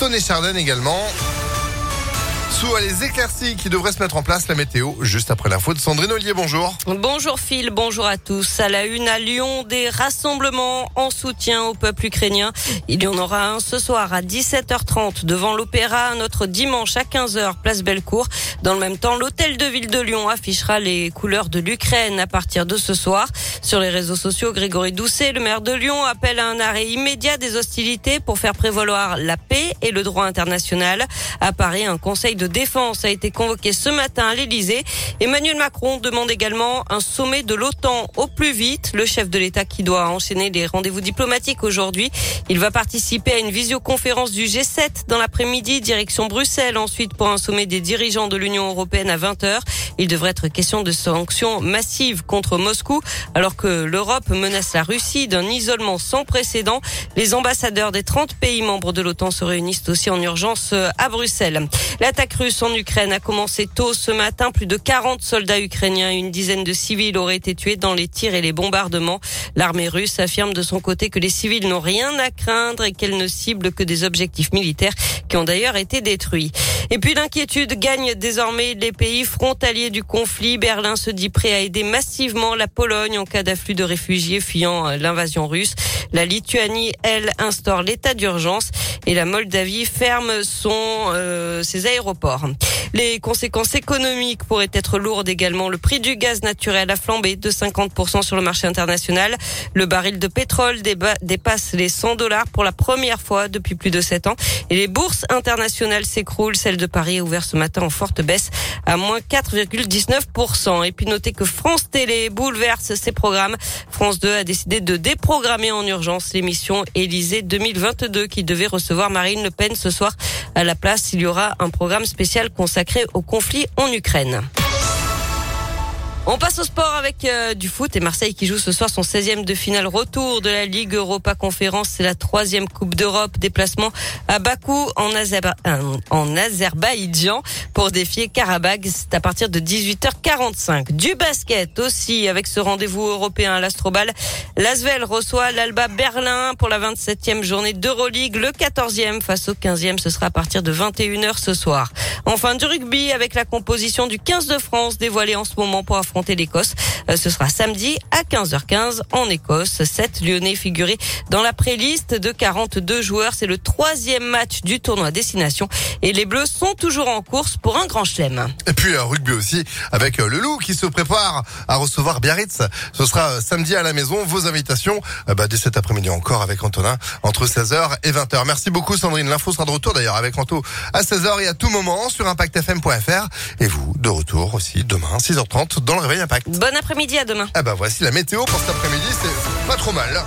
Stone et également. Sous les éclaircies qui devraient se mettre en place, la météo, juste après l'info de Sandrine Ollier, bonjour. Bonjour Phil, bonjour à tous. À la une à Lyon, des rassemblements en soutien au peuple ukrainien. Il y en aura un ce soir à 17h30 devant l'Opéra, un autre dimanche à 15h, place Bellecour. Dans le même temps, l'hôtel de ville de Lyon affichera les couleurs de l'Ukraine à partir de ce soir. Sur les réseaux sociaux, Grégory Doucet, le maire de Lyon, appelle à un arrêt immédiat des hostilités pour faire prévaloir la paix et le droit international. À Paris, un conseil de défense a été convoqué ce matin à l'Elysée. Emmanuel Macron demande également un sommet de l'OTAN au plus vite. Le chef de l'État qui doit enchaîner les rendez-vous diplomatiques aujourd'hui. Il va participer à une visioconférence du G7 dans l'après-midi, direction Bruxelles. Ensuite, pour un sommet des dirigeants de l'Union européenne à 20h. Il devrait être question de sanctions massives contre Moscou, alors que l'Europe menace la Russie d'un isolement sans précédent. Les ambassadeurs des 30 pays membres de l'OTAN se réunissent aussi en urgence à Bruxelles. L'attaque russe en Ukraine a commencé tôt ce matin. Plus de 40 soldats ukrainiens et une dizaine de civils auraient été tués dans les tirs et les bombardements. L'armée russe affirme de son côté que les civils n'ont rien à craindre et qu'elle ne cible que des objectifs militaires qui ont d'ailleurs été détruits. Et puis l'inquiétude gagne désormais les pays frontaliers du conflit. Berlin se dit prêt à aider massivement la Pologne en cas d'afflux de réfugiés fuyant l'invasion russe. La Lituanie, elle, instaure l'état d'urgence et la Moldavie ferme son euh, ses aéroports. Les conséquences économiques pourraient être lourdes également. Le prix du gaz naturel a flambé de 50% sur le marché international. Le baril de pétrole dépasse les 100 dollars pour la première fois depuis plus de 7 ans. Et les bourses internationales s'écroulent. Celle de Paris est ouverte ce matin en forte baisse à moins 4,19%. Et puis notez que France Télé bouleverse ses programmes. France 2 a décidé de déprogrammer en urgence l'émission Élysée 2022 qui devait recevoir Marine Le Pen ce soir. À la place, il y aura un programme spécial consacré au conflit en Ukraine. On passe au sport avec euh, du foot et Marseille qui joue ce soir son 16e de finale retour de la Ligue Europa Conférence. C'est la troisième Coupe d'Europe. Déplacement à Bakou en, euh, Azerbaïdjan pour défier Karabag. C'est à partir de 18h45. Du basket aussi avec ce rendez-vous européen à l'Astrobal. L'Asvel reçoit l'Alba Berlin pour la 27e journée d'Euroleague. Le 14e face au 15e, ce sera à partir de 21h ce soir. Enfin du rugby avec la composition du 15 de France dévoilée en ce moment pour affronter l'Écosse. Euh, ce sera samedi à 15h15 en Écosse. Sept Lyonnais figurés dans la préliste de 42 joueurs. C'est le troisième match du tournoi destination et les Bleus sont toujours en course pour un grand chelem. Et puis un rugby aussi avec euh, le Loup qui se prépare à recevoir Biarritz. Ce sera euh, samedi à la maison. Vos invitations bah, dès cet après-midi encore avec Antonin entre 16h et 20h. Merci beaucoup Sandrine. L'info sera de retour d'ailleurs avec Anto à 16h et à tout moment sur impactfm.fr. Et vous, de retour aussi demain 6h30 dans le Réveil Impact. Bon Ah bah voici la météo pour cet après-midi. C'est pas trop mal.